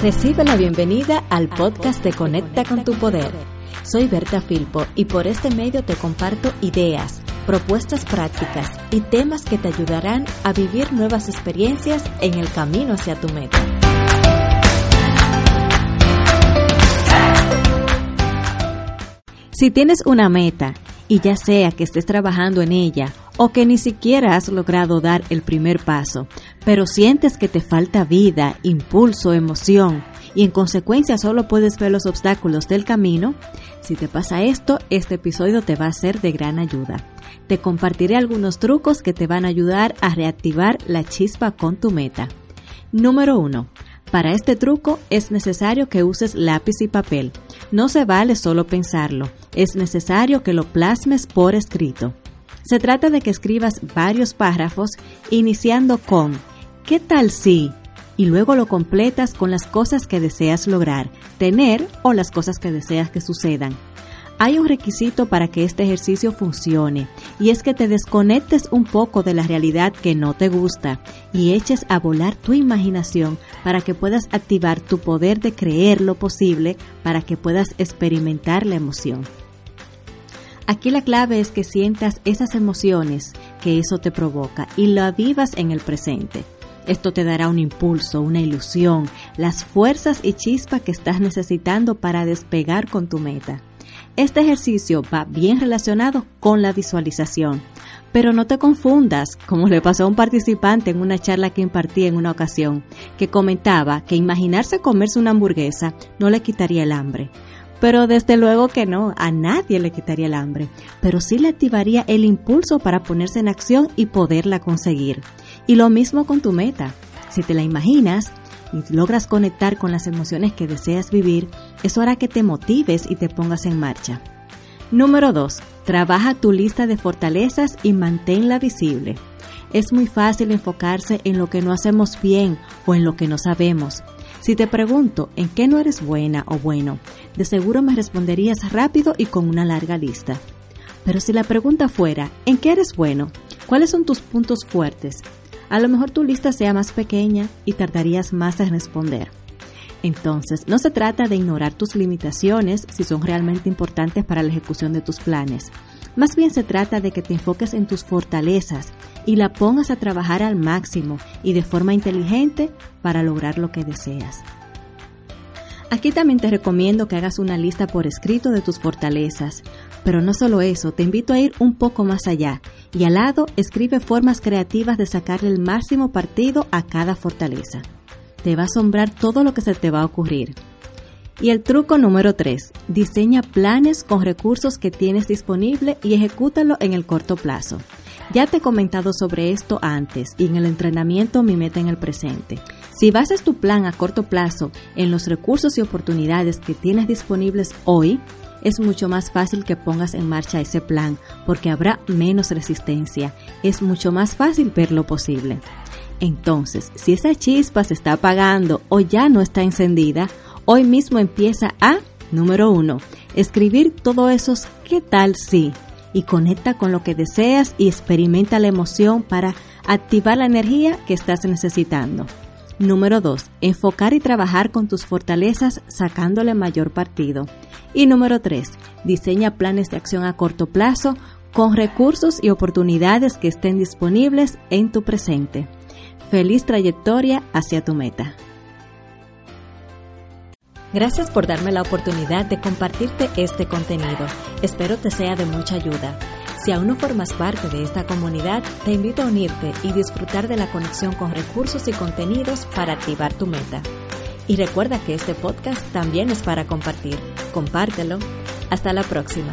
Recibe la bienvenida al podcast de Conecta con tu Poder. Soy Berta Filpo y por este medio te comparto ideas, propuestas prácticas y temas que te ayudarán a vivir nuevas experiencias en el camino hacia tu meta. Si tienes una meta y ya sea que estés trabajando en ella o que ni siquiera has logrado dar el primer paso, pero sientes que te falta vida, impulso, emoción y en consecuencia solo puedes ver los obstáculos del camino, si te pasa esto, este episodio te va a ser de gran ayuda. Te compartiré algunos trucos que te van a ayudar a reactivar la chispa con tu meta. Número 1. Para este truco es necesario que uses lápiz y papel. No se vale solo pensarlo, es necesario que lo plasmes por escrito. Se trata de que escribas varios párrafos iniciando con ¿qué tal si? y luego lo completas con las cosas que deseas lograr, tener o las cosas que deseas que sucedan. Hay un requisito para que este ejercicio funcione y es que te desconectes un poco de la realidad que no te gusta y eches a volar tu imaginación para que puedas activar tu poder de creer lo posible para que puedas experimentar la emoción. Aquí la clave es que sientas esas emociones que eso te provoca y lo avivas en el presente. Esto te dará un impulso, una ilusión, las fuerzas y chispa que estás necesitando para despegar con tu meta. Este ejercicio va bien relacionado con la visualización. Pero no te confundas, como le pasó a un participante en una charla que impartí en una ocasión, que comentaba que imaginarse comerse una hamburguesa no le quitaría el hambre. Pero desde luego que no, a nadie le quitaría el hambre, pero sí le activaría el impulso para ponerse en acción y poderla conseguir. Y lo mismo con tu meta. Si te la imaginas, y logras conectar con las emociones que deseas vivir, eso hará que te motives y te pongas en marcha. Número 2. Trabaja tu lista de fortalezas y manténla visible. Es muy fácil enfocarse en lo que no hacemos bien o en lo que no sabemos. Si te pregunto en qué no eres buena o bueno, de seguro me responderías rápido y con una larga lista. Pero si la pregunta fuera, ¿en qué eres bueno? ¿Cuáles son tus puntos fuertes? A lo mejor tu lista sea más pequeña y tardarías más en responder. Entonces, no se trata de ignorar tus limitaciones si son realmente importantes para la ejecución de tus planes. Más bien se trata de que te enfoques en tus fortalezas y la pongas a trabajar al máximo y de forma inteligente para lograr lo que deseas. Aquí también te recomiendo que hagas una lista por escrito de tus fortalezas, pero no solo eso, te invito a ir un poco más allá y al lado escribe formas creativas de sacarle el máximo partido a cada fortaleza. Te va a asombrar todo lo que se te va a ocurrir. Y el truco número 3. Diseña planes con recursos que tienes disponible y ejecútalo en el corto plazo. Ya te he comentado sobre esto antes y en el entrenamiento Mi Meta en el Presente. Si basas tu plan a corto plazo en los recursos y oportunidades que tienes disponibles hoy, es mucho más fácil que pongas en marcha ese plan porque habrá menos resistencia. Es mucho más fácil ver lo posible. Entonces, si esa chispa se está apagando o ya no está encendida, hoy mismo empieza a, número uno, escribir todo esos ¿qué tal si? Y conecta con lo que deseas y experimenta la emoción para activar la energía que estás necesitando. Número 2. Enfocar y trabajar con tus fortalezas sacándole mayor partido. Y número 3. Diseña planes de acción a corto plazo con recursos y oportunidades que estén disponibles en tu presente. Feliz trayectoria hacia tu meta. Gracias por darme la oportunidad de compartirte este contenido. Espero te sea de mucha ayuda. Si aún no formas parte de esta comunidad, te invito a unirte y disfrutar de la conexión con recursos y contenidos para activar tu meta. Y recuerda que este podcast también es para compartir. Compártelo. Hasta la próxima.